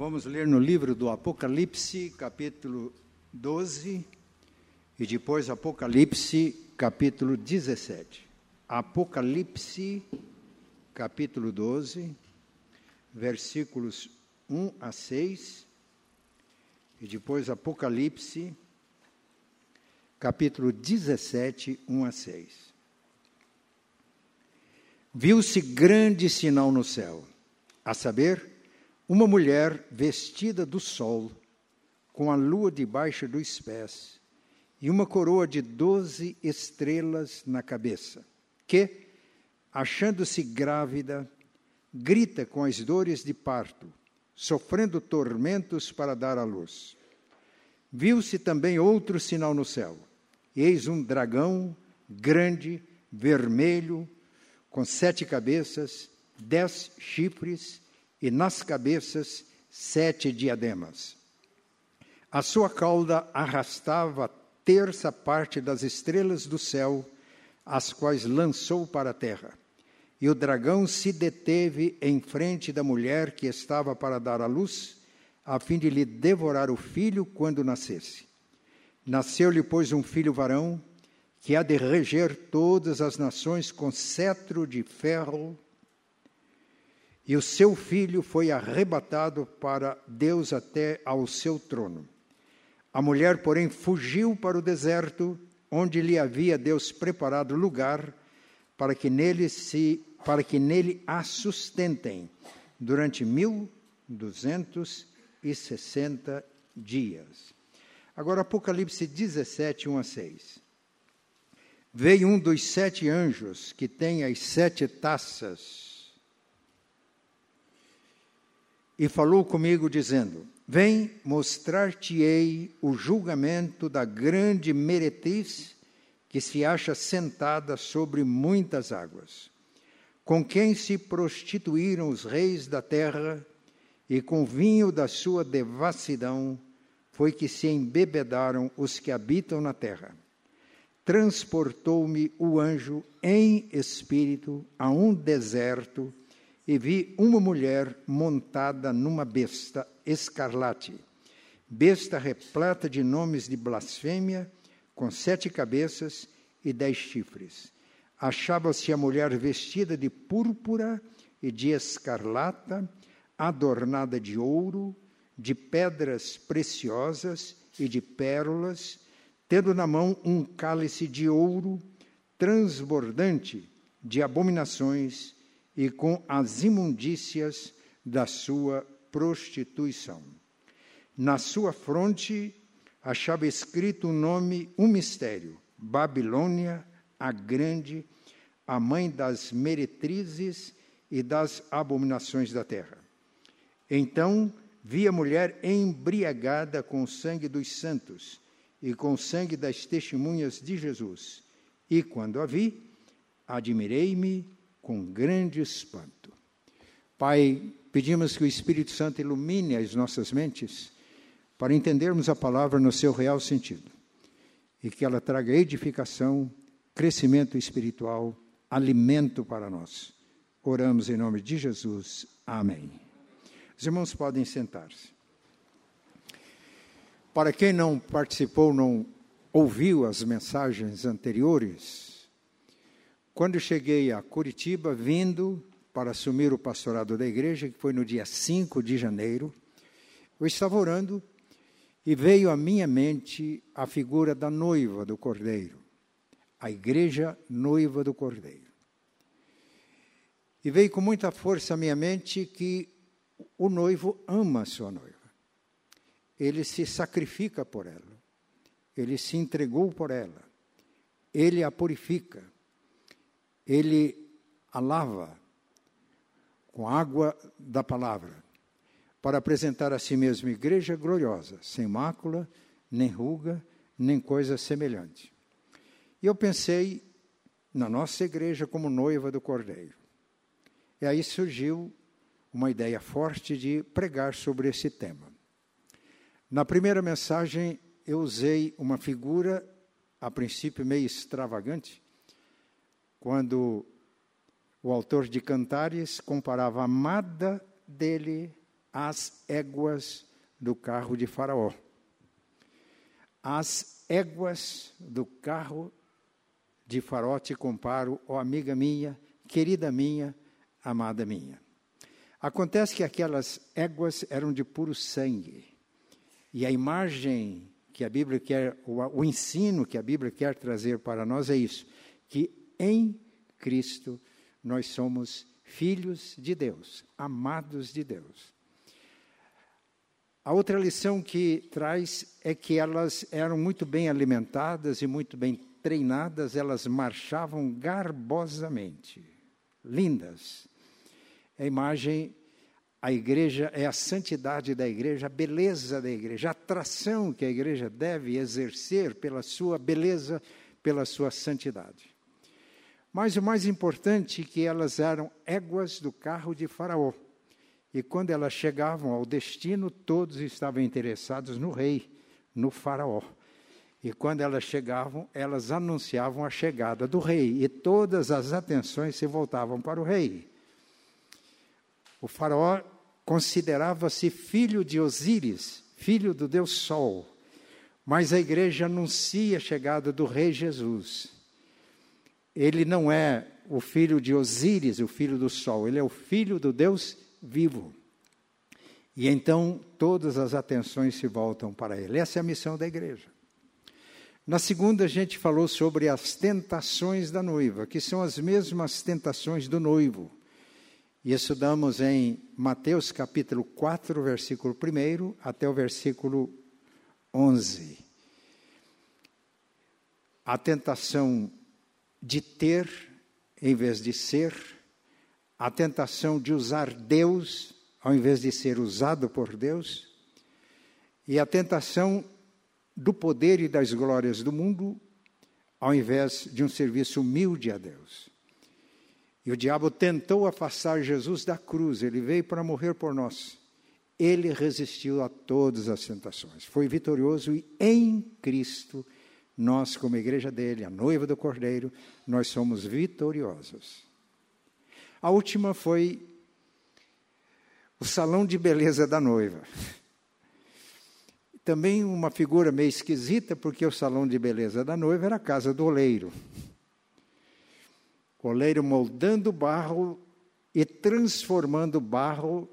Vamos ler no livro do Apocalipse, capítulo 12, e depois Apocalipse, capítulo 17. Apocalipse, capítulo 12, versículos 1 a 6, e depois Apocalipse, capítulo 17, 1 a 6. Viu-se grande sinal no céu, a saber, uma mulher vestida do sol, com a lua debaixo dos pés, e uma coroa de doze estrelas na cabeça, que, achando-se grávida, grita com as dores de parto, sofrendo tormentos para dar à luz. Viu-se também outro sinal no céu. Eis um dragão grande, vermelho, com sete cabeças, dez chifres e nas cabeças sete diademas. A sua cauda arrastava terça parte das estrelas do céu, as quais lançou para a terra. E o dragão se deteve em frente da mulher que estava para dar à luz, a fim de lhe devorar o filho quando nascesse. Nasceu-lhe, pois, um filho varão, que há de reger todas as nações com cetro de ferro e o seu filho foi arrebatado para Deus até ao seu trono. A mulher, porém, fugiu para o deserto, onde lhe havia Deus preparado lugar para que nele se para que nele a sustentem durante mil duzentos e sessenta dias. Agora, Apocalipse 17, 1 a 6. Veio um dos sete anjos que tem as sete taças e falou comigo, dizendo: Vem, mostrar-te-ei o julgamento da grande meretriz que se acha sentada sobre muitas águas, com quem se prostituíram os reis da terra, e com vinho da sua devassidão foi que se embebedaram os que habitam na terra. Transportou-me o anjo em espírito a um deserto e vi uma mulher montada numa besta escarlate, besta repleta de nomes de blasfêmia, com sete cabeças e dez chifres. Achava-se a mulher vestida de púrpura e de escarlata, adornada de ouro, de pedras preciosas e de pérolas, tendo na mão um cálice de ouro transbordante de abominações e com as imundícias da sua prostituição. Na sua fronte achava escrito um nome, um mistério: Babilônia, a Grande, a mãe das meretrizes e das abominações da terra. Então vi a mulher embriagada com o sangue dos santos e com o sangue das testemunhas de Jesus. E quando a vi, admirei-me com grande espanto. Pai, pedimos que o Espírito Santo ilumine as nossas mentes para entendermos a palavra no seu real sentido e que ela traga edificação, crescimento espiritual, alimento para nós. Oramos em nome de Jesus. Amém. Os irmãos podem sentar-se. Para quem não participou, não ouviu as mensagens anteriores, quando cheguei a Curitiba, vindo para assumir o pastorado da igreja, que foi no dia 5 de janeiro, eu estava orando e veio à minha mente a figura da noiva do cordeiro, a igreja noiva do cordeiro. E veio com muita força à minha mente que o noivo ama a sua noiva. Ele se sacrifica por ela. Ele se entregou por ela. Ele a purifica ele a lava com água da palavra, para apresentar a si mesmo igreja gloriosa, sem mácula, nem ruga, nem coisa semelhante. E eu pensei na nossa igreja como noiva do Cordeiro. E aí surgiu uma ideia forte de pregar sobre esse tema. Na primeira mensagem, eu usei uma figura, a princípio meio extravagante, quando o autor de Cantares comparava a amada dele as éguas do carro de Faraó. As éguas do carro de Faraó te comparo, ó amiga minha, querida minha, amada minha. Acontece que aquelas éguas eram de puro sangue. E a imagem que a Bíblia quer, o, o ensino que a Bíblia quer trazer para nós é isso: que em Cristo nós somos filhos de Deus, amados de Deus. A outra lição que traz é que elas eram muito bem alimentadas e muito bem treinadas, elas marchavam garbosamente, lindas. A imagem, a igreja é a santidade da igreja, a beleza da igreja, a atração que a igreja deve exercer pela sua beleza, pela sua santidade. Mas o mais importante é que elas eram éguas do carro de Faraó. E quando elas chegavam ao destino, todos estavam interessados no rei, no Faraó. E quando elas chegavam, elas anunciavam a chegada do rei, e todas as atenções se voltavam para o rei. O faraó considerava-se filho de Osíris, filho do Deus Sol. Mas a igreja anuncia a chegada do rei Jesus. Ele não é o filho de Osíris, o filho do Sol, ele é o filho do Deus vivo. E então todas as atenções se voltam para ele. Essa é a missão da igreja. Na segunda, a gente falou sobre as tentações da noiva, que são as mesmas tentações do noivo. E estudamos em Mateus capítulo 4, versículo 1 até o versículo 11. A tentação de ter em vez de ser, a tentação de usar Deus ao invés de ser usado por Deus, e a tentação do poder e das glórias do mundo, ao invés de um serviço humilde a Deus. E o diabo tentou afastar Jesus da cruz, ele veio para morrer por nós. Ele resistiu a todas as tentações, foi vitorioso e em Cristo, nós, como igreja dele, a noiva do Cordeiro, nós somos vitoriosos. A última foi o salão de beleza da noiva. Também uma figura meio esquisita, porque o salão de beleza da noiva era a casa do oleiro oleiro moldando barro e transformando barro,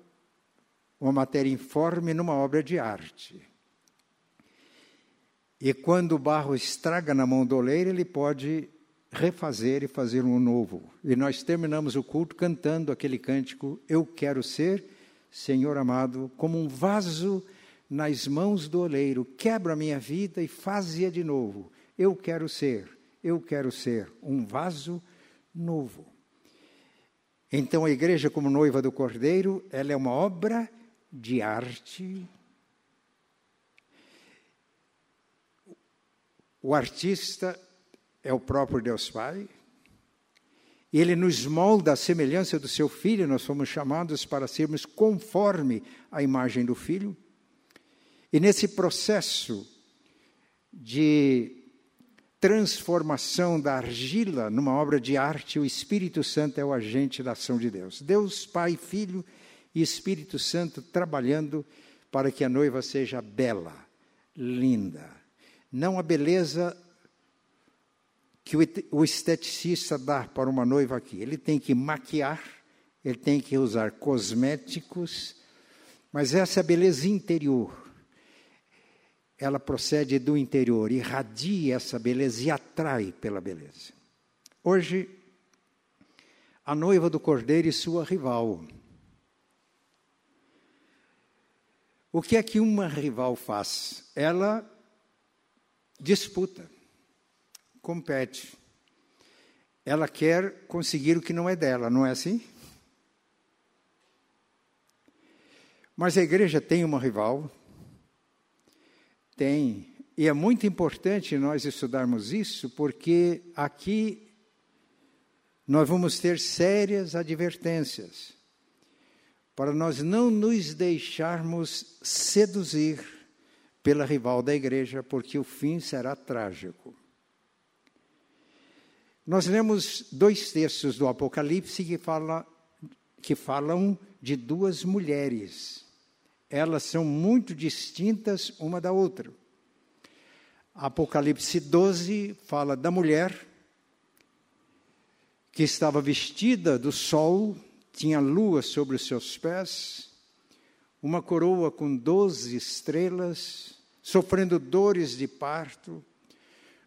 uma matéria informe, numa obra de arte. E quando o barro estraga na mão do oleiro, ele pode refazer e fazer um novo. E nós terminamos o culto cantando aquele cântico: Eu quero ser, Senhor amado, como um vaso nas mãos do oleiro, quebra a minha vida e faz-a de novo. Eu quero ser, eu quero ser um vaso novo. Então a igreja como noiva do Cordeiro, ela é uma obra de arte. O artista é o próprio Deus Pai. Ele nos molda a semelhança do seu filho, nós fomos chamados para sermos conforme a imagem do filho. E nesse processo de transformação da argila numa obra de arte, o Espírito Santo é o agente da ação de Deus. Deus, Pai, Filho e Espírito Santo trabalhando para que a noiva seja bela, linda. Não a beleza que o esteticista dá para uma noiva aqui. Ele tem que maquiar, ele tem que usar cosméticos, mas essa é beleza interior ela procede do interior, irradia essa beleza e atrai pela beleza. Hoje, a noiva do cordeiro e sua rival. O que é que uma rival faz? Ela disputa, compete. Ela quer conseguir o que não é dela, não é assim? Mas a igreja tem uma rival, tem. E é muito importante nós estudarmos isso, porque aqui nós vamos ter sérias advertências para nós não nos deixarmos seduzir pela rival da igreja, porque o fim será trágico. Nós lemos dois textos do Apocalipse que, fala, que falam de duas mulheres elas são muito distintas uma da outra. Apocalipse 12 fala da mulher que estava vestida do sol, tinha lua sobre os seus pés, uma coroa com doze estrelas, sofrendo dores de parto,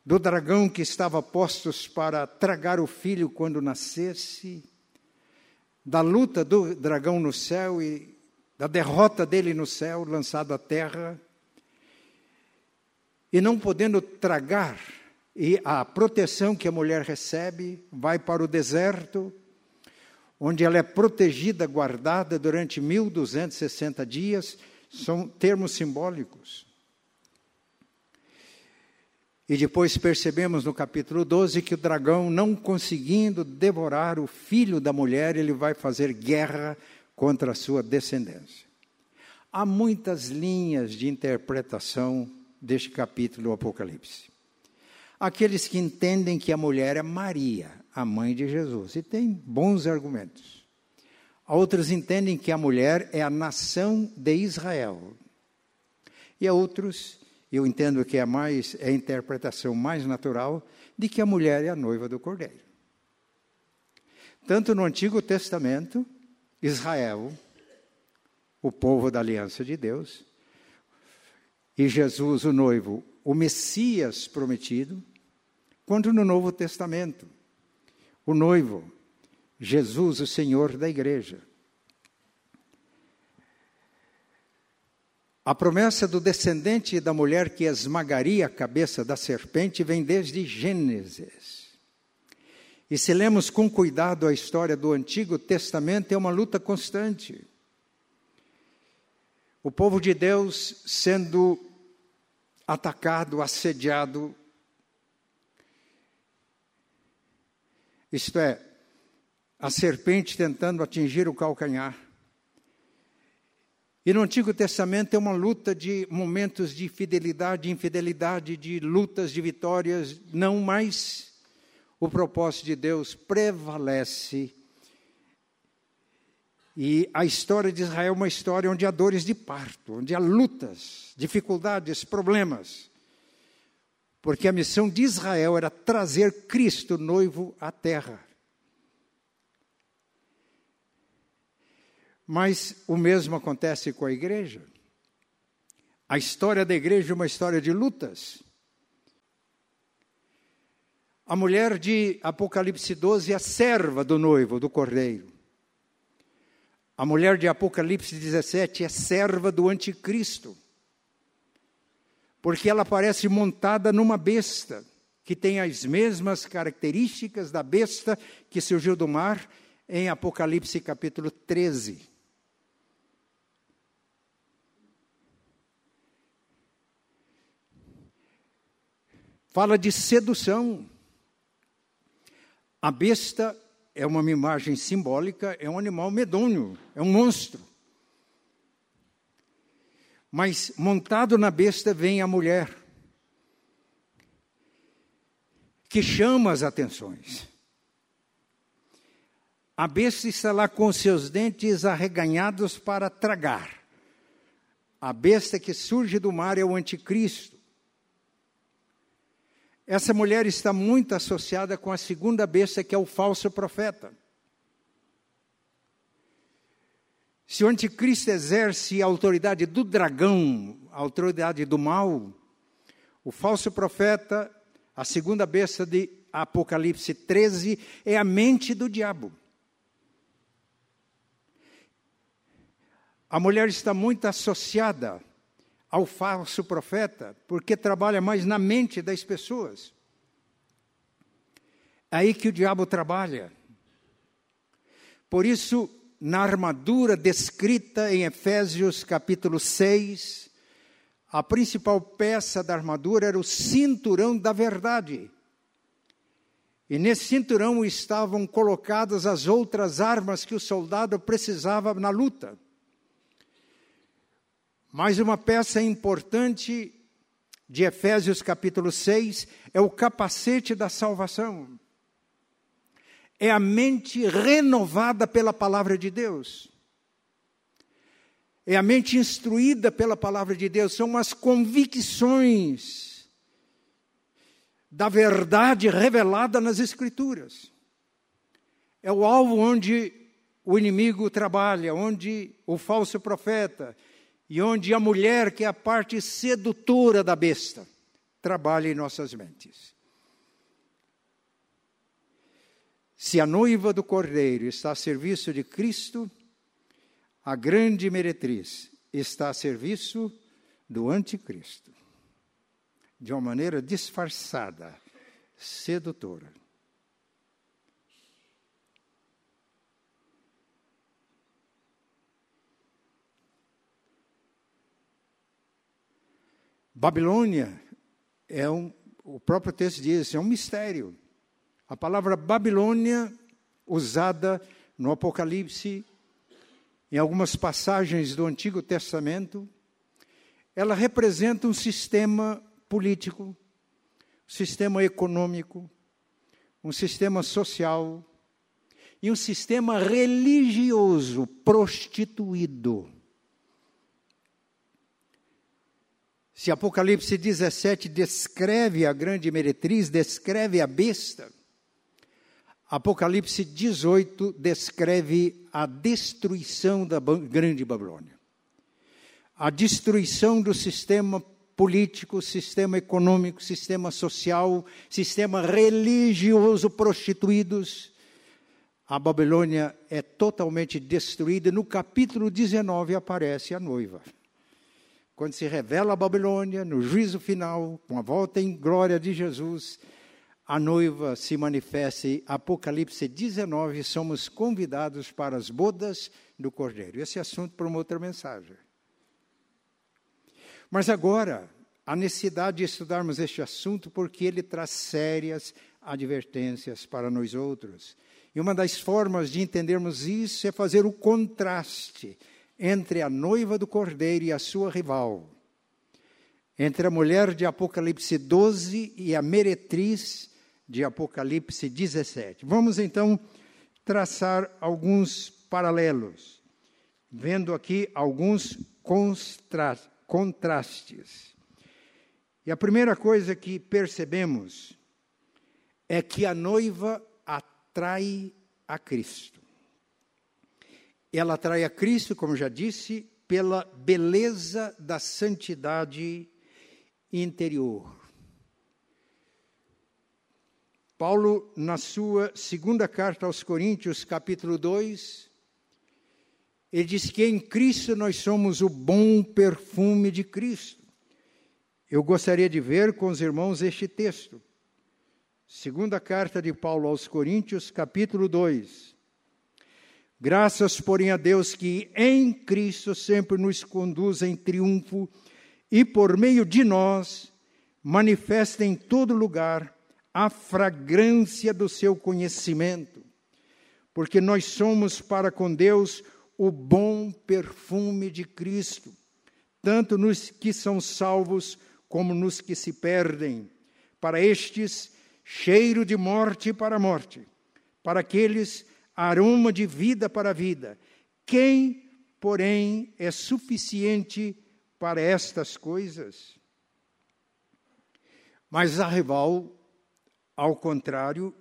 do dragão que estava postos para tragar o filho quando nascesse, da luta do dragão no céu e da derrota dele no céu, lançado à terra, e não podendo tragar, e a proteção que a mulher recebe vai para o deserto, onde ela é protegida, guardada durante 1260 dias, são termos simbólicos. E depois percebemos no capítulo 12 que o dragão, não conseguindo devorar o filho da mulher, ele vai fazer guerra contra a sua descendência. Há muitas linhas de interpretação deste capítulo do Apocalipse. Aqueles que entendem que a mulher é Maria, a mãe de Jesus, e tem bons argumentos. Outros entendem que a mulher é a nação de Israel. E outros eu entendo que é mais é a interpretação mais natural de que a mulher é a noiva do cordeiro. Tanto no Antigo Testamento, Israel, o povo da aliança de Deus, e Jesus, o noivo, o Messias prometido, quanto no Novo Testamento, o noivo, Jesus, o Senhor da igreja. A promessa do descendente da mulher que esmagaria a cabeça da serpente vem desde Gênesis. E se lemos com cuidado a história do Antigo Testamento, é uma luta constante. O povo de Deus sendo atacado, assediado, isto é, a serpente tentando atingir o calcanhar. E no Antigo Testamento é uma luta de momentos de fidelidade, de infidelidade, de lutas, de vitórias, não mais o propósito de Deus prevalece. E a história de Israel é uma história onde há dores de parto, onde há lutas, dificuldades, problemas. Porque a missão de Israel era trazer Cristo noivo à terra. Mas o mesmo acontece com a igreja. A história da igreja é uma história de lutas. A mulher de Apocalipse 12 é a serva do noivo, do cordeiro. A mulher de Apocalipse 17 é serva do anticristo. Porque ela aparece montada numa besta, que tem as mesmas características da besta que surgiu do mar em Apocalipse capítulo 13. Fala de sedução. A besta é uma imagem simbólica, é um animal medonho, é um monstro. Mas montado na besta vem a mulher, que chama as atenções. A besta está lá com seus dentes arreganhados para tragar. A besta que surge do mar é o anticristo. Essa mulher está muito associada com a segunda besta, que é o falso profeta. Se o anticristo exerce a autoridade do dragão, a autoridade do mal, o falso profeta, a segunda besta de Apocalipse 13, é a mente do diabo. A mulher está muito associada ao falso profeta, porque trabalha mais na mente das pessoas. É aí que o diabo trabalha. Por isso, na armadura descrita em Efésios capítulo 6, a principal peça da armadura era o cinturão da verdade. E nesse cinturão estavam colocadas as outras armas que o soldado precisava na luta. Mais uma peça importante de Efésios capítulo 6 é o capacete da salvação. É a mente renovada pela palavra de Deus. é a mente instruída pela palavra de Deus, são as convicções da verdade revelada nas Escrituras. É o alvo onde o inimigo trabalha, onde o falso profeta e onde a mulher, que é a parte sedutora da besta, trabalha em nossas mentes. Se a noiva do cordeiro está a serviço de Cristo, a grande meretriz está a serviço do anticristo, de uma maneira disfarçada, sedutora. Babilônia é um, o próprio texto diz, é um mistério. A palavra Babilônia, usada no Apocalipse, em algumas passagens do Antigo Testamento, ela representa um sistema político, um sistema econômico, um sistema social e um sistema religioso prostituído. Se Apocalipse 17 descreve a grande meretriz, descreve a besta, Apocalipse 18 descreve a destruição da grande Babilônia. A destruição do sistema político, sistema econômico, sistema social, sistema religioso prostituídos. A Babilônia é totalmente destruída. No capítulo 19 aparece a noiva quando se revela a Babilônia, no juízo final, com a volta em glória de Jesus, a noiva se manifesta em Apocalipse 19, somos convidados para as bodas do Cordeiro. Esse é assunto para uma outra mensagem. Mas agora, a necessidade de estudarmos este assunto porque ele traz sérias advertências para nós outros. E uma das formas de entendermos isso é fazer o contraste entre a noiva do cordeiro e a sua rival, entre a mulher de Apocalipse 12 e a meretriz de Apocalipse 17. Vamos então traçar alguns paralelos, vendo aqui alguns contrastes. E a primeira coisa que percebemos é que a noiva atrai a Cristo. Ela atrai a Cristo, como já disse, pela beleza da santidade interior. Paulo, na sua segunda carta aos Coríntios, capítulo 2, ele diz que em Cristo nós somos o bom perfume de Cristo. Eu gostaria de ver com os irmãos este texto. Segunda carta de Paulo aos Coríntios, capítulo 2. Graças, porém, a Deus que em Cristo sempre nos conduz em triunfo e por meio de nós manifesta em todo lugar a fragrância do seu conhecimento, porque nós somos para com Deus o bom perfume de Cristo, tanto nos que são salvos como nos que se perdem. Para estes, cheiro de morte para a morte, para aqueles aroma de vida para a vida. Quem, porém, é suficiente para estas coisas? Mas a rival, ao contrário,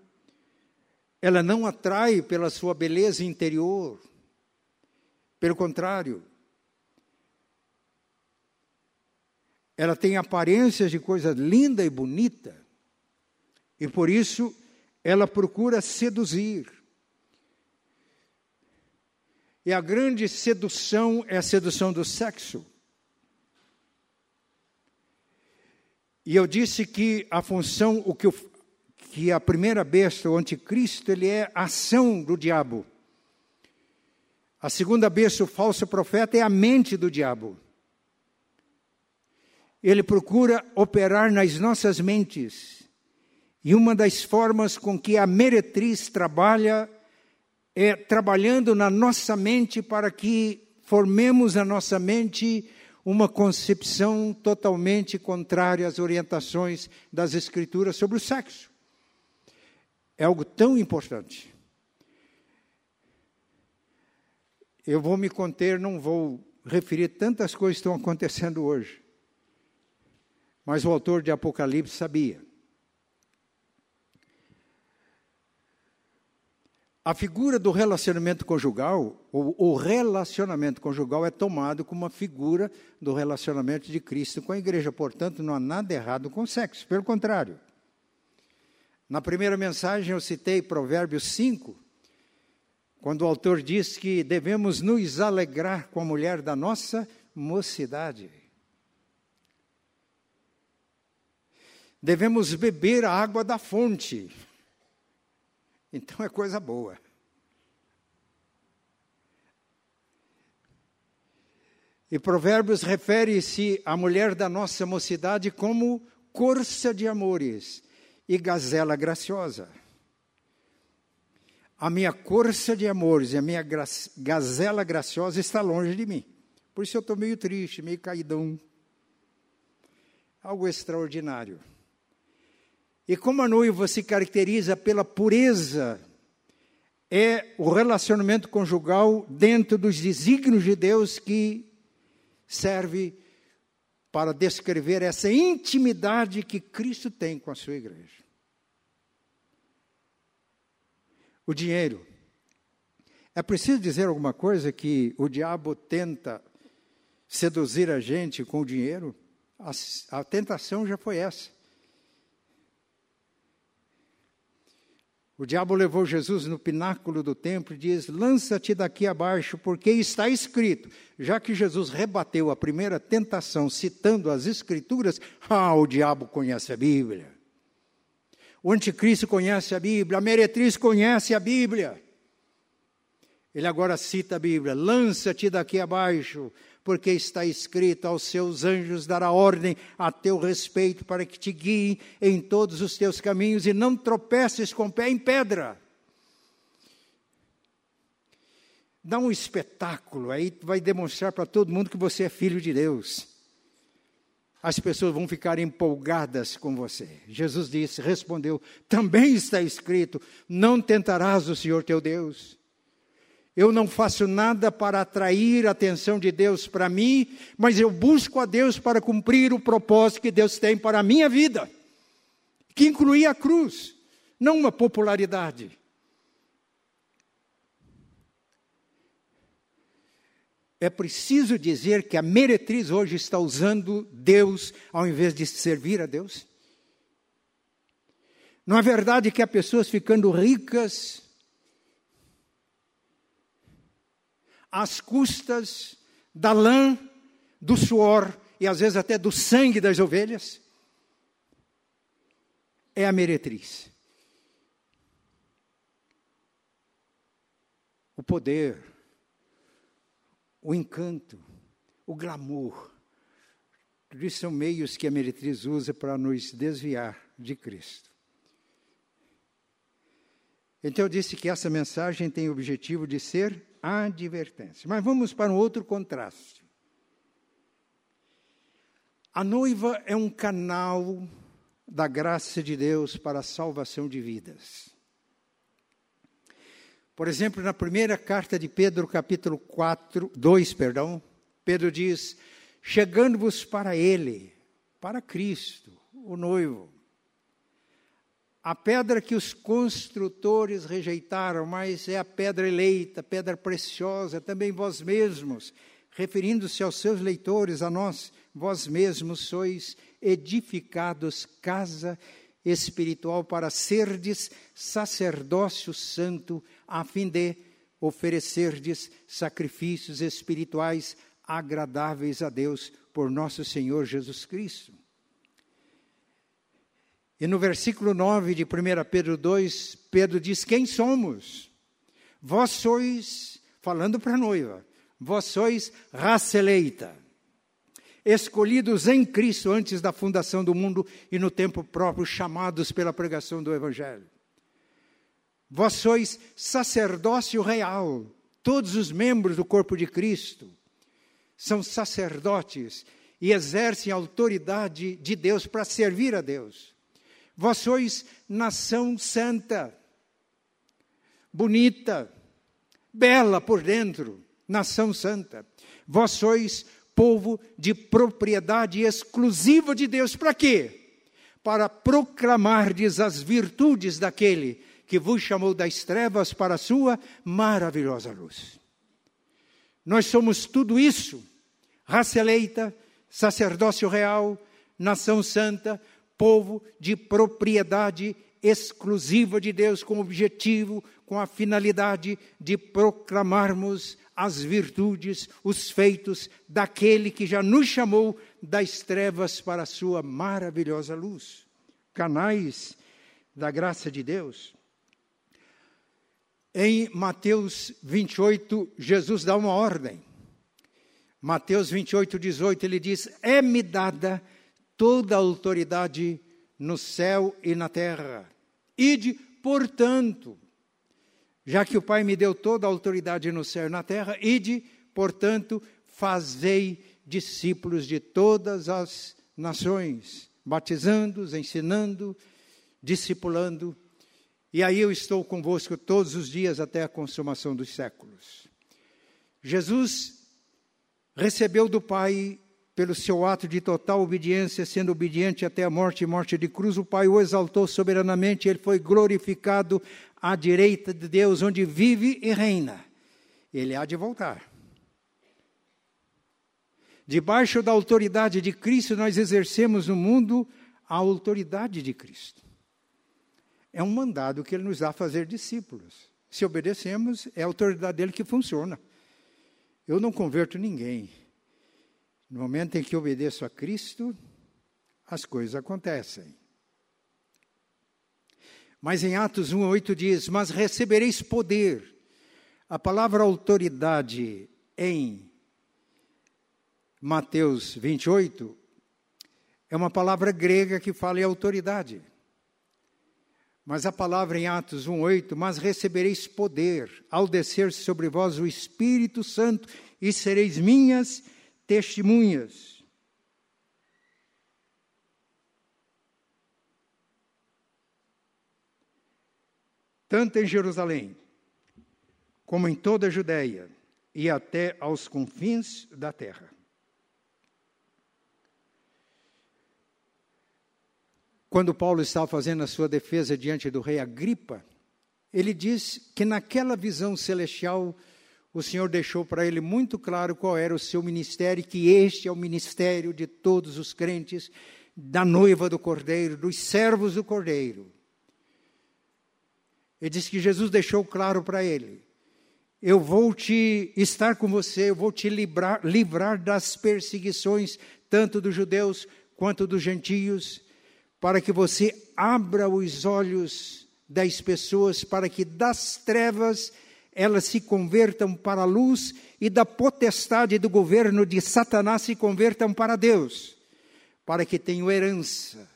ela não atrai pela sua beleza interior. Pelo contrário, ela tem aparências de coisa linda e bonita, e por isso ela procura seduzir. E a grande sedução é a sedução do sexo. E eu disse que a função, o que, que a primeira besta, o anticristo, ele é a ação do diabo. A segunda besta, o falso profeta, é a mente do diabo. Ele procura operar nas nossas mentes. E uma das formas com que a meretriz trabalha é trabalhando na nossa mente para que formemos na nossa mente uma concepção totalmente contrária às orientações das Escrituras sobre o sexo. É algo tão importante. Eu vou me conter, não vou referir tantas coisas que estão acontecendo hoje. Mas o autor de Apocalipse sabia. A figura do relacionamento conjugal, ou o relacionamento conjugal é tomado como uma figura do relacionamento de Cristo com a igreja. Portanto, não há nada errado com o sexo, pelo contrário. Na primeira mensagem eu citei Provérbios 5, quando o autor diz que devemos nos alegrar com a mulher da nossa mocidade. Devemos beber a água da fonte. Então é coisa boa. E Provérbios refere-se à mulher da nossa mocidade como corça de amores e gazela graciosa. A minha corça de amores e a minha gazela graciosa está longe de mim. Por isso eu estou meio triste, meio caidão. Algo extraordinário. E como a noiva se caracteriza pela pureza, é o relacionamento conjugal dentro dos desígnios de Deus que serve para descrever essa intimidade que Cristo tem com a sua igreja. O dinheiro. É preciso dizer alguma coisa que o diabo tenta seduzir a gente com o dinheiro? A, a tentação já foi essa. O diabo levou Jesus no pináculo do templo e diz: Lança-te daqui abaixo, porque está escrito. Já que Jesus rebateu a primeira tentação citando as Escrituras, ah, o diabo conhece a Bíblia. O anticristo conhece a Bíblia, a meretriz conhece a Bíblia. Ele agora cita a Bíblia: Lança-te daqui abaixo, porque está escrito: aos seus anjos dará ordem a teu respeito para que te guiem em todos os teus caminhos e não tropeces com o pé em pedra. Dá um espetáculo, aí vai demonstrar para todo mundo que você é filho de Deus. As pessoas vão ficar empolgadas com você. Jesus disse, respondeu: também está escrito: não tentarás o Senhor teu Deus. Eu não faço nada para atrair a atenção de Deus para mim, mas eu busco a Deus para cumprir o propósito que Deus tem para a minha vida, que incluía a cruz, não uma popularidade. É preciso dizer que a meretriz hoje está usando Deus ao invés de servir a Deus? Não é verdade que há pessoas ficando ricas às custas da lã, do suor e às vezes até do sangue das ovelhas, é a meretriz. O poder, o encanto, o glamour, tudo isso são meios que a meretriz usa para nos desviar de Cristo. Então eu disse que essa mensagem tem o objetivo de ser advertência. Mas vamos para um outro contraste. A noiva é um canal da graça de Deus para a salvação de vidas. Por exemplo, na primeira carta de Pedro, capítulo 4, 2, perdão, Pedro diz: chegando-vos para ele, para Cristo, o noivo, a pedra que os construtores rejeitaram, mas é a pedra eleita, pedra preciosa, também vós mesmos, referindo-se aos seus leitores, a nós, vós mesmos sois edificados casa espiritual para serdes sacerdócio santo, a fim de oferecerdes sacrifícios espirituais agradáveis a Deus por nosso Senhor Jesus Cristo. E no versículo 9 de 1 Pedro 2, Pedro diz: Quem somos? Vós sois, falando para a noiva, vós sois raça eleita, escolhidos em Cristo antes da fundação do mundo e no tempo próprio chamados pela pregação do Evangelho. Vós sois sacerdócio real, todos os membros do corpo de Cristo são sacerdotes e exercem a autoridade de Deus para servir a Deus. Vós sois nação santa, bonita, bela por dentro, nação santa. Vós sois povo de propriedade exclusiva de Deus. Para quê? Para proclamardes as virtudes daquele que vos chamou das trevas para a sua maravilhosa luz. Nós somos tudo isso: raça eleita, sacerdócio real, nação santa, povo de propriedade exclusiva de Deus, com o objetivo, com a finalidade de proclamarmos as virtudes, os feitos daquele que já nos chamou das trevas para a sua maravilhosa luz. Canais da graça de Deus. Em Mateus 28, Jesus dá uma ordem. Mateus 28, 18, ele diz: É-me dada toda a autoridade no céu e na terra. Ide, portanto, já que o Pai me deu toda a autoridade no céu e na terra, ide, portanto, fazei discípulos de todas as nações, batizando-os, ensinando, discipulando. E aí eu estou convosco todos os dias até a consumação dos séculos. Jesus recebeu do Pai pelo seu ato de total obediência, sendo obediente até a morte e morte de cruz, o Pai o exaltou soberanamente, ele foi glorificado à direita de Deus, onde vive e reina. Ele há de voltar. Debaixo da autoridade de Cristo, nós exercemos no mundo a autoridade de Cristo. É um mandado que ele nos dá a fazer discípulos. Se obedecemos, é a autoridade dele que funciona. Eu não converto ninguém. No momento em que obedeço a Cristo, as coisas acontecem. Mas em Atos 1:8 diz: "Mas recebereis poder". A palavra autoridade em Mateus 28 é uma palavra grega que fala em autoridade. Mas a palavra em Atos 1:8, "Mas recebereis poder ao descer sobre vós o Espírito Santo e sereis minhas testemunhas. Tanto em Jerusalém, como em toda a Judéia e até aos confins da terra. Quando Paulo estava fazendo a sua defesa diante do rei Agripa, ele diz que naquela visão celestial o Senhor deixou para ele muito claro qual era o seu ministério, que este é o ministério de todos os crentes, da noiva do Cordeiro, dos servos do Cordeiro. Ele disse que Jesus deixou claro para ele: Eu vou te estar com você, eu vou te livrar, livrar das perseguições, tanto dos judeus quanto dos gentios, para que você abra os olhos das pessoas, para que das trevas elas se convertam para a luz e da potestade do governo de Satanás se convertam para Deus, para que tenham herança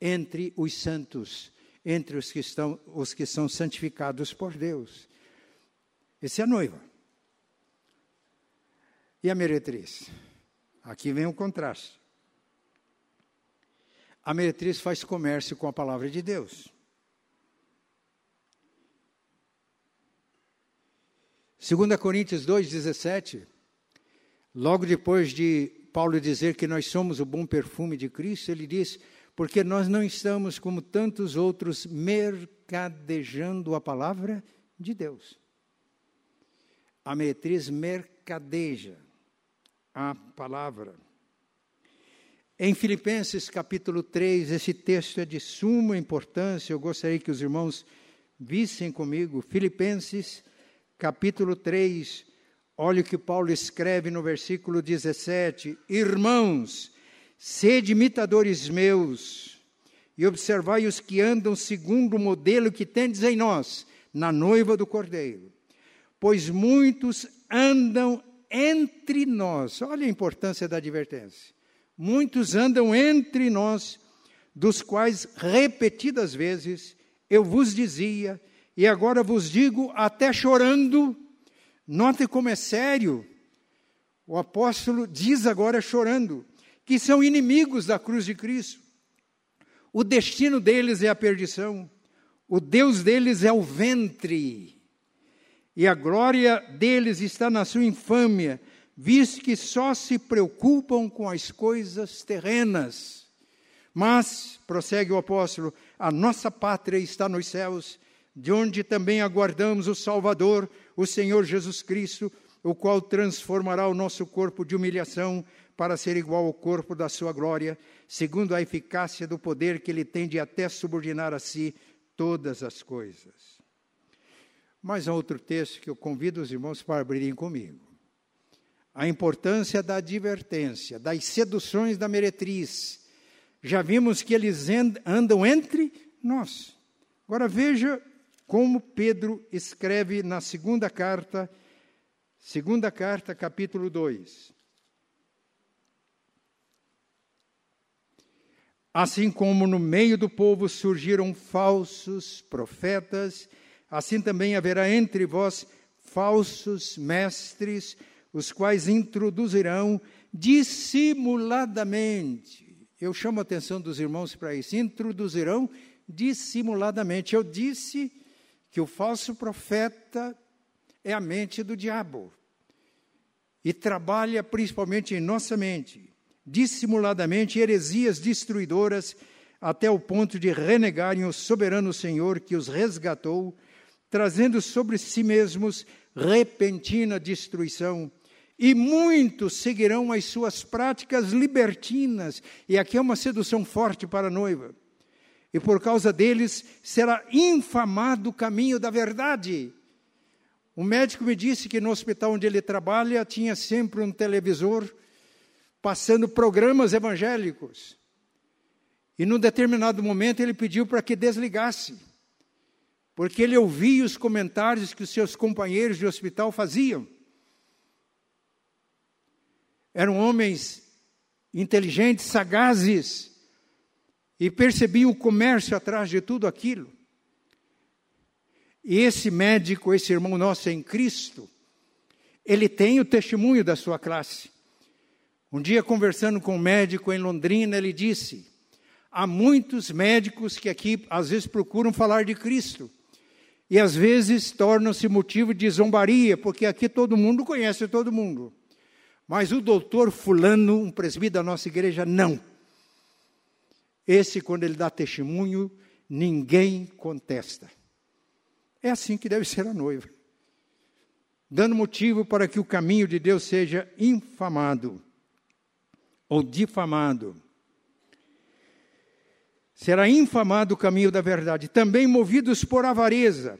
entre os santos, entre os que, estão, os que são santificados por Deus. Essa é a noiva. E a meretriz? Aqui vem o contraste. A meretriz faz comércio com a palavra de Deus. 2 Coríntios 2,17, logo depois de Paulo dizer que nós somos o bom perfume de Cristo, ele diz: porque nós não estamos como tantos outros mercadejando a palavra de Deus. A meretriz mercadeja a palavra. Em Filipenses capítulo 3, esse texto é de suma importância, eu gostaria que os irmãos vissem comigo. Filipenses capítulo 3, olha o que Paulo escreve no versículo 17: Irmãos, sede imitadores meus, e observai os que andam segundo o modelo que tendes em nós, na noiva do Cordeiro. Pois muitos andam entre nós, olha a importância da advertência. Muitos andam entre nós, dos quais repetidas vezes eu vos dizia, e agora vos digo, até chorando, note como é sério. O apóstolo diz agora chorando, que são inimigos da cruz de Cristo. O destino deles é a perdição, o Deus deles é o ventre, e a glória deles está na sua infâmia, visto que só se preocupam com as coisas terrenas. Mas, prossegue o apóstolo, a nossa pátria está nos céus, de onde também aguardamos o Salvador, o Senhor Jesus Cristo, o qual transformará o nosso corpo de humilhação para ser igual ao corpo da sua glória, segundo a eficácia do poder que ele tem de até subordinar a si todas as coisas. Mais um outro texto que eu convido os irmãos para abrirem comigo. A importância da advertência, das seduções da meretriz. Já vimos que eles andam entre nós. Agora veja como Pedro escreve na segunda carta, segunda carta, capítulo 2. Assim como no meio do povo surgiram falsos profetas, assim também haverá entre vós falsos mestres, os quais introduzirão dissimuladamente. Eu chamo a atenção dos irmãos para isso. Introduzirão dissimuladamente. Eu disse que o falso profeta é a mente do diabo e trabalha principalmente em nossa mente dissimuladamente heresias destruidoras até o ponto de renegarem o soberano Senhor que os resgatou, trazendo sobre si mesmos repentina destruição. E muitos seguirão as suas práticas libertinas, e aqui é uma sedução forte para a noiva. E por causa deles será infamado o caminho da verdade. O médico me disse que no hospital onde ele trabalha tinha sempre um televisor passando programas evangélicos. E num determinado momento ele pediu para que desligasse, porque ele ouvia os comentários que os seus companheiros de hospital faziam. Eram homens inteligentes, sagazes, e percebiam o comércio atrás de tudo aquilo. E esse médico, esse irmão nosso em Cristo, ele tem o testemunho da sua classe. Um dia, conversando com um médico em Londrina, ele disse: há muitos médicos que aqui às vezes procuram falar de Cristo. E às vezes tornam-se motivo de zombaria, porque aqui todo mundo conhece todo mundo. Mas o doutor Fulano, um presbítero da nossa igreja, não. Esse, quando ele dá testemunho, ninguém contesta. É assim que deve ser a noiva. Dando motivo para que o caminho de Deus seja infamado ou difamado. Será infamado o caminho da verdade. Também movidos por avareza,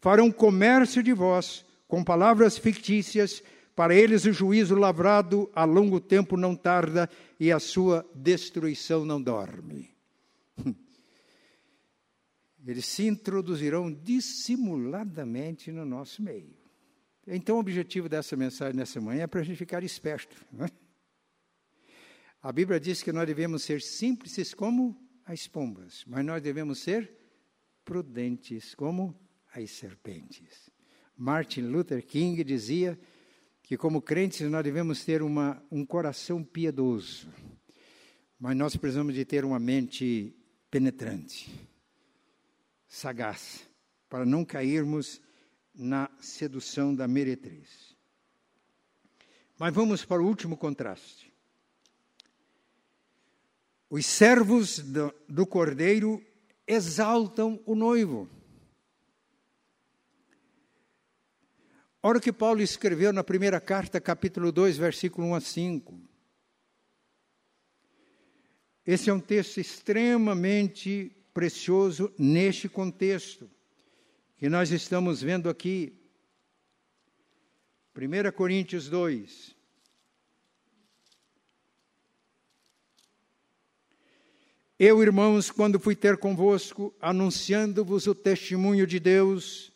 farão comércio de vós com palavras fictícias, para eles o juízo lavrado a longo tempo não tarda e a sua destruição não dorme. Eles se introduzirão dissimuladamente no nosso meio. Então, o objetivo dessa mensagem nessa manhã é para a gente ficar esperto. É? A Bíblia diz que nós devemos ser simples como as pombas, mas nós devemos ser prudentes como as serpentes. Martin Luther King dizia que, como crentes, nós devemos ter uma, um coração piedoso, mas nós precisamos de ter uma mente penetrante, sagaz, para não cairmos na sedução da meretriz. Mas vamos para o último contraste. Os servos do, do cordeiro exaltam o noivo. Olha o que Paulo escreveu na primeira carta, capítulo 2, versículo 1 a 5. Esse é um texto extremamente precioso neste contexto que nós estamos vendo aqui. 1 Coríntios 2. Eu, irmãos, quando fui ter convosco, anunciando-vos o testemunho de Deus,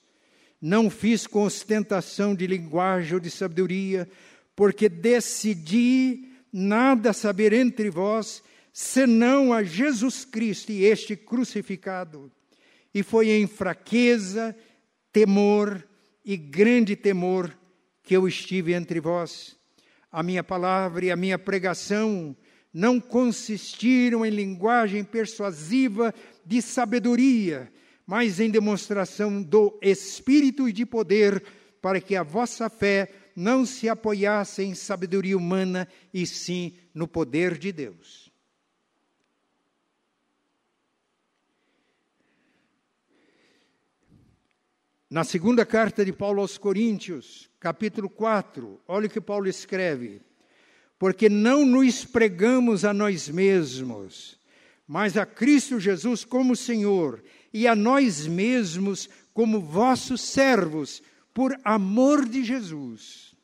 não fiz com ostentação de linguagem ou de sabedoria, porque decidi nada saber entre vós, senão a Jesus Cristo e este crucificado. E foi em fraqueza, temor e grande temor que eu estive entre vós. A minha palavra e a minha pregação não consistiram em linguagem persuasiva de sabedoria, mas em demonstração do Espírito e de poder, para que a vossa fé não se apoiasse em sabedoria humana, e sim no poder de Deus. Na segunda carta de Paulo aos Coríntios, capítulo 4, olha o que Paulo escreve: Porque não nos pregamos a nós mesmos, mas a Cristo Jesus como Senhor, e a nós mesmos como vossos servos, por amor de Jesus.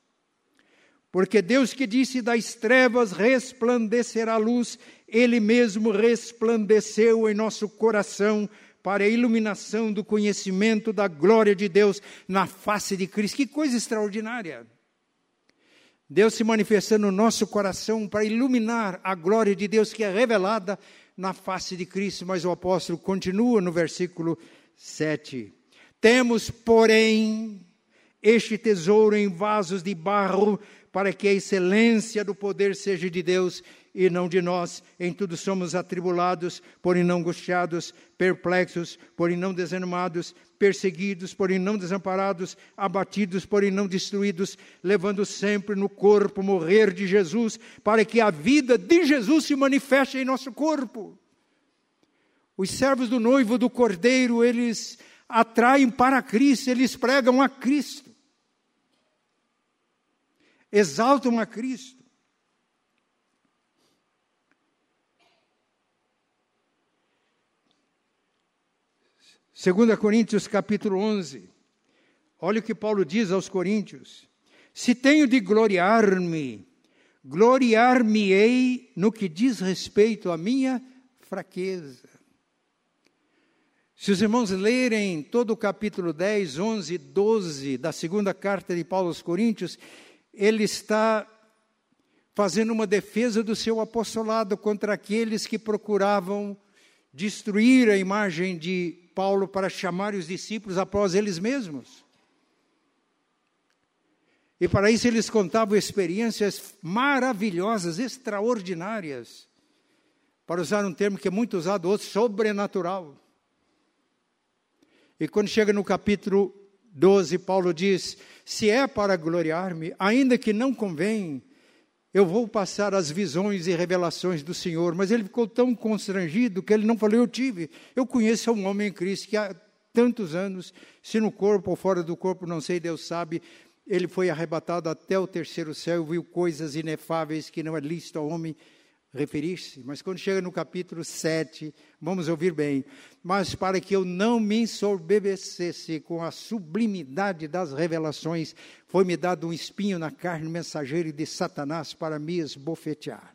Porque Deus que disse das trevas resplandecerá a luz, Ele mesmo resplandeceu em nosso coração para a iluminação do conhecimento da glória de Deus na face de Cristo. Que coisa extraordinária! Deus se manifestando no nosso coração para iluminar a glória de Deus que é revelada na face de Cristo. Mas o apóstolo continua no versículo 7. Temos, porém, este tesouro em vasos de barro, para que a excelência do poder seja de Deus e não de nós. Em tudo somos atribulados, porém não angustiados, perplexos, porém não desanimados, perseguidos, porém não desamparados, abatidos, porém não destruídos, levando sempre no corpo morrer de Jesus, para que a vida de Jesus se manifeste em nosso corpo. Os servos do noivo do cordeiro, eles atraem para Cristo, eles pregam a Cristo, exaltam a Cristo. 2 Coríntios capítulo 11. Olha o que Paulo diz aos Coríntios: Se tenho de gloriar-me, gloriar-me-ei no que diz respeito à minha fraqueza. Se os irmãos lerem todo o capítulo 10, 11, 12 da segunda carta de Paulo aos Coríntios, ele está fazendo uma defesa do seu apostolado contra aqueles que procuravam destruir a imagem de Paulo para chamar os discípulos após eles mesmos. E para isso eles contavam experiências maravilhosas, extraordinárias. Para usar um termo que é muito usado hoje, sobrenatural. E quando chega no capítulo 12, Paulo diz: Se é para gloriar-me, ainda que não convém, eu vou passar as visões e revelações do Senhor. Mas ele ficou tão constrangido que ele não falou, eu tive. Eu conheço um homem em Cristo que há tantos anos, se no corpo ou fora do corpo, não sei, Deus sabe, ele foi arrebatado até o terceiro céu, viu coisas inefáveis que não é lícito ao homem referir-se, mas quando chega no capítulo 7, vamos ouvir bem, mas para que eu não me ensorbebecesse com a sublimidade das revelações, foi-me dado um espinho na carne mensageiro de Satanás para me esbofetear.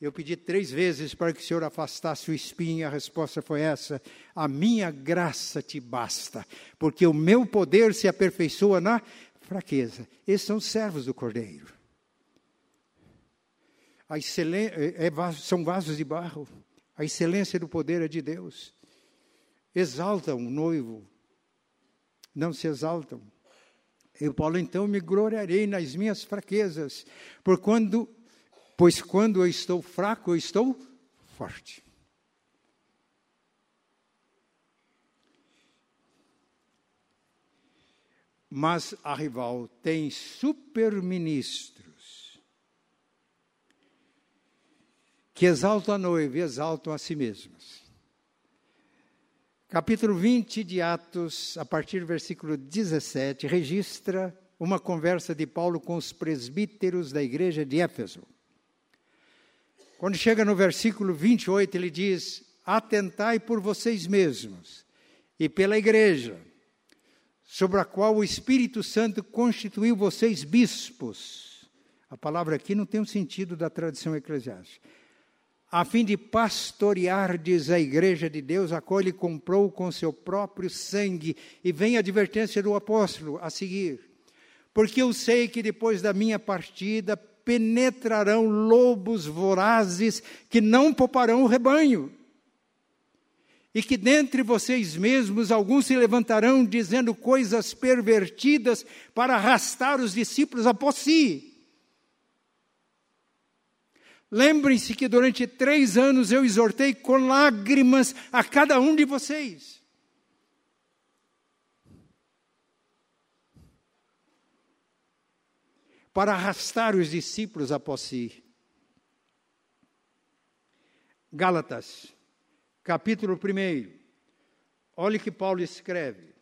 Eu pedi três vezes para que o Senhor afastasse o espinho, e a resposta foi essa: a minha graça te basta, porque o meu poder se aperfeiçoa na fraqueza. Esses são os servos do Cordeiro são vasos de barro. A excelência do poder é de Deus. Exaltam o noivo, não se exaltam. Eu, Paulo, então me gloriarei nas minhas fraquezas, por quando, pois quando eu estou fraco, eu estou forte. Mas a rival tem superministro que exaltam a noiva e exaltam a si mesmas. Capítulo 20 de Atos, a partir do versículo 17, registra uma conversa de Paulo com os presbíteros da igreja de Éfeso. Quando chega no versículo 28, ele diz: Atentai por vocês mesmos e pela igreja, sobre a qual o Espírito Santo constituiu vocês bispos. A palavra aqui não tem o um sentido da tradição eclesiástica a fim de pastoreardes a igreja de Deus, a qual ele comprou com seu próprio sangue. E vem a advertência do apóstolo a seguir. Porque eu sei que depois da minha partida penetrarão lobos vorazes que não pouparão o rebanho. E que dentre vocês mesmos alguns se levantarão dizendo coisas pervertidas para arrastar os discípulos após si. Lembrem-se que durante três anos eu exortei com lágrimas a cada um de vocês. para arrastar os discípulos após si. Gálatas, capítulo 1. Olhe que Paulo escreve,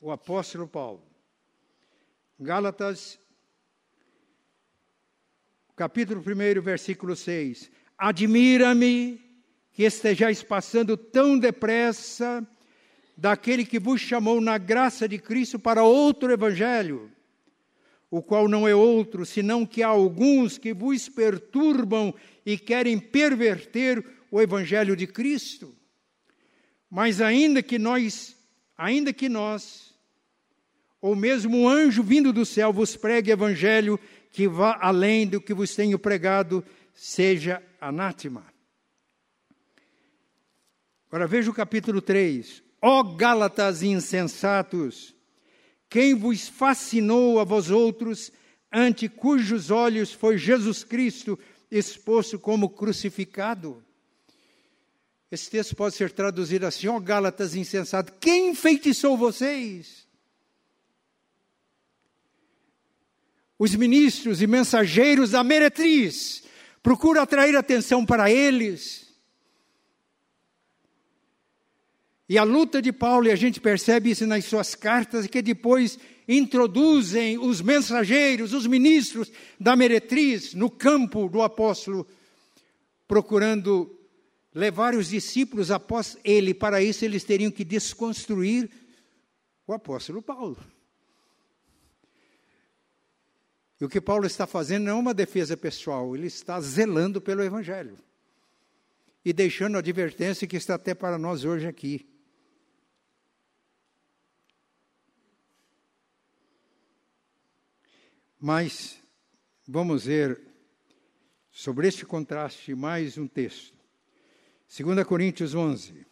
o apóstolo Paulo. Gálatas, capítulo 1, versículo 6. Admira-me que estejais passando tão depressa daquele que vos chamou na graça de Cristo para outro evangelho, o qual não é outro, senão que há alguns que vos perturbam e querem perverter o evangelho de Cristo. Mas ainda que nós, ainda que nós, ou mesmo um anjo vindo do céu vos pregue evangelho que vá além do que vos tenho pregado, seja anátema. Agora veja o capítulo 3. Ó Gálatas insensatos, quem vos fascinou a vós outros, ante cujos olhos foi Jesus Cristo exposto como crucificado? Esse texto pode ser traduzido assim: ó Gálatas insensatos, quem enfeitiçou vocês? Os ministros e mensageiros da meretriz procuram atrair atenção para eles E a luta de Paulo, e a gente percebe isso nas suas cartas, que depois introduzem os mensageiros, os ministros da meretriz no campo do apóstolo, procurando levar os discípulos após ele. Para isso, eles teriam que desconstruir o apóstolo Paulo. E o que Paulo está fazendo não é uma defesa pessoal, ele está zelando pelo Evangelho. E deixando a advertência que está até para nós hoje aqui. Mas vamos ver sobre este contraste mais um texto. 2 Coríntios 11.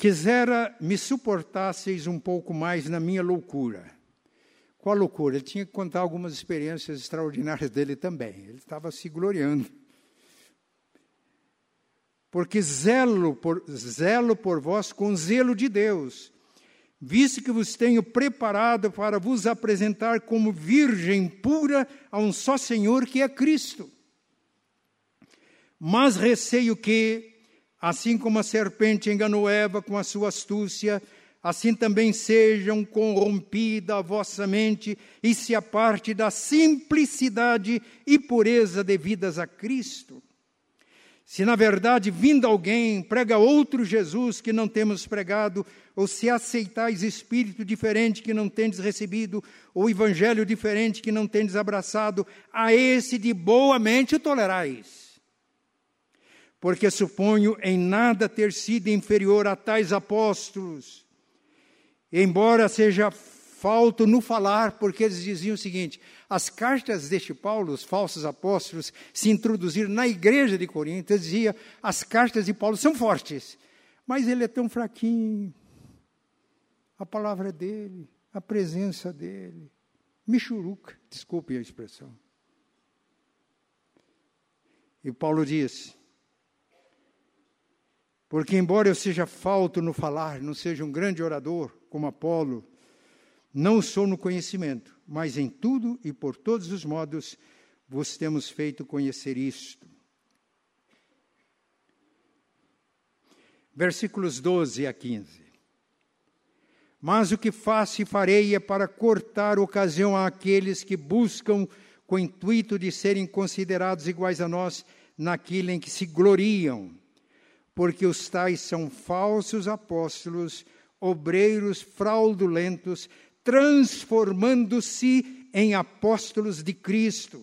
Quisera me suportasseis um pouco mais na minha loucura. Qual loucura? Ele tinha que contar algumas experiências extraordinárias dele também. Ele estava se gloriando. Porque zelo por, zelo por vós com zelo de Deus visto que vos tenho preparado para vos apresentar como virgem pura a um só Senhor que é Cristo. Mas receio que, assim como a serpente enganou Eva com a sua astúcia, assim também sejam corrompida a vossa mente e se aparte da simplicidade e pureza devidas a Cristo. Se na verdade vindo alguém prega outro Jesus que não temos pregado, ou se aceitais espírito diferente que não tendes recebido, ou evangelho diferente que não tendes abraçado, a esse de boa mente tolerais. Porque suponho em nada ter sido inferior a tais apóstolos, embora seja falto no falar, porque eles diziam o seguinte: as cartas deste Paulo, os falsos apóstolos, se introduziram na igreja de Corinto, eles diziam: as cartas de Paulo são fortes, mas ele é tão fraquinho. A palavra é dele, a presença dele. Michuruca, desculpe a expressão. E Paulo diz: porque, embora eu seja falto no falar, não seja um grande orador como Apolo, não sou no conhecimento, mas em tudo e por todos os modos vos temos feito conhecer isto. Versículos 12 a 15. Mas o que faço e farei é para cortar ocasião àqueles que buscam com o intuito de serem considerados iguais a nós naquilo em que se gloriam, porque os tais são falsos apóstolos, obreiros fraudulentos, transformando-se em apóstolos de Cristo.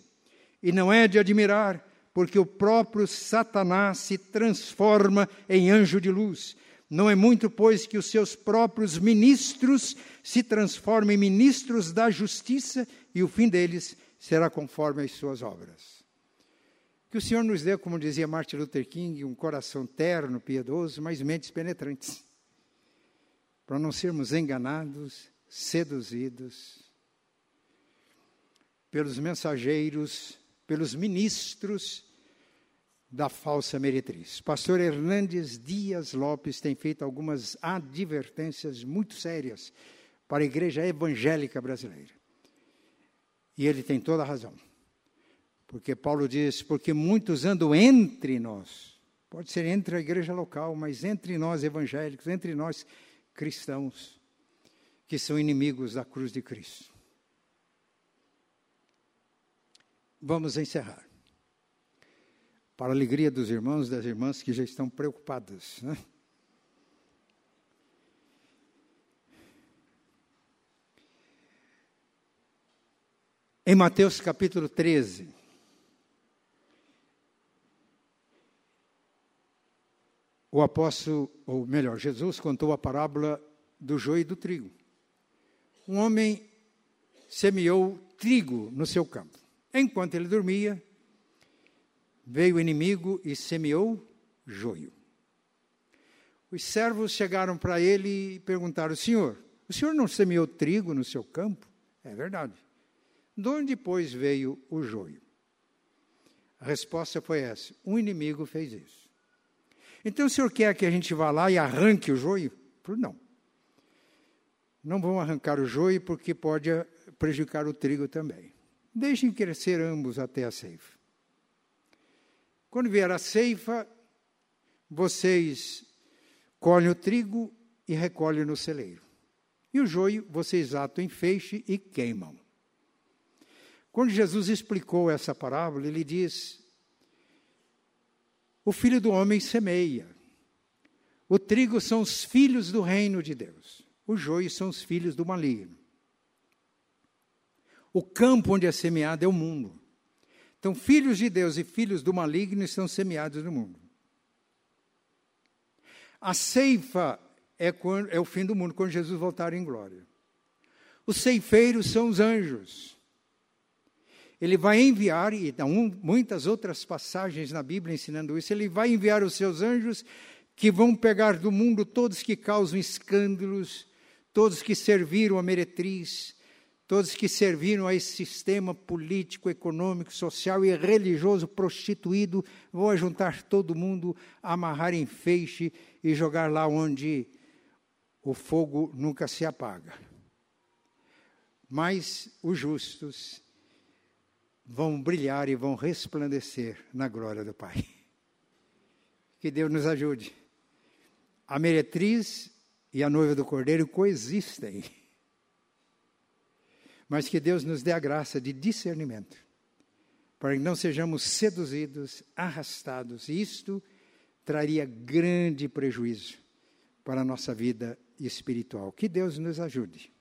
E não é de admirar, porque o próprio Satanás se transforma em anjo de luz. Não é muito, pois, que os seus próprios ministros se transformem em ministros da justiça e o fim deles será conforme as suas obras. Que o Senhor nos dê, como dizia Martin Luther King, um coração terno, piedoso, mas mentes penetrantes, para não sermos enganados seduzidos pelos mensageiros, pelos ministros da falsa meretriz. Pastor Hernandes Dias Lopes tem feito algumas advertências muito sérias para a igreja evangélica brasileira. E ele tem toda a razão. Porque Paulo diz: porque muitos andam entre nós, pode ser entre a igreja local, mas entre nós evangélicos, entre nós cristãos, que são inimigos da cruz de Cristo. Vamos encerrar. Para a alegria dos irmãos e das irmãs que já estão preocupadas. Né? Em Mateus capítulo 13, o apóstolo, ou melhor, Jesus contou a parábola do joio e do trigo. Um homem semeou trigo no seu campo. Enquanto ele dormia, veio o inimigo e semeou joio. Os servos chegaram para ele e perguntaram: Senhor, o senhor não semeou trigo no seu campo? É verdade. De onde, pois, veio o joio? A resposta foi essa: um inimigo fez isso. Então o senhor quer que a gente vá lá e arranque o joio? Falei, não. Não vão arrancar o joio porque pode prejudicar o trigo também. Deixem crescer ambos até a ceifa. Quando vier a ceifa, vocês colhem o trigo e recolhem no celeiro. E o joio vocês atam em feixe e queimam. Quando Jesus explicou essa parábola, ele diz: O filho do homem semeia. O trigo são os filhos do reino de Deus. O joio são os filhos do maligno. O campo onde é semeado é o mundo. Então, filhos de Deus e filhos do maligno estão semeados no mundo. A ceifa é, quando, é o fim do mundo, quando Jesus voltar em glória. Os ceifeiros são os anjos. Ele vai enviar, e há muitas outras passagens na Bíblia ensinando isso, ele vai enviar os seus anjos que vão pegar do mundo todos que causam escândalos, todos que serviram a meretriz, todos que serviram a esse sistema político, econômico, social e religioso prostituído, vão juntar todo mundo, amarrar em feixe e jogar lá onde o fogo nunca se apaga. Mas os justos vão brilhar e vão resplandecer na glória do Pai. Que Deus nos ajude. A meretriz e a noiva do cordeiro coexistem mas que Deus nos dê a graça de discernimento, para que não sejamos seduzidos, arrastados. E isto traria grande prejuízo para a nossa vida espiritual. Que Deus nos ajude.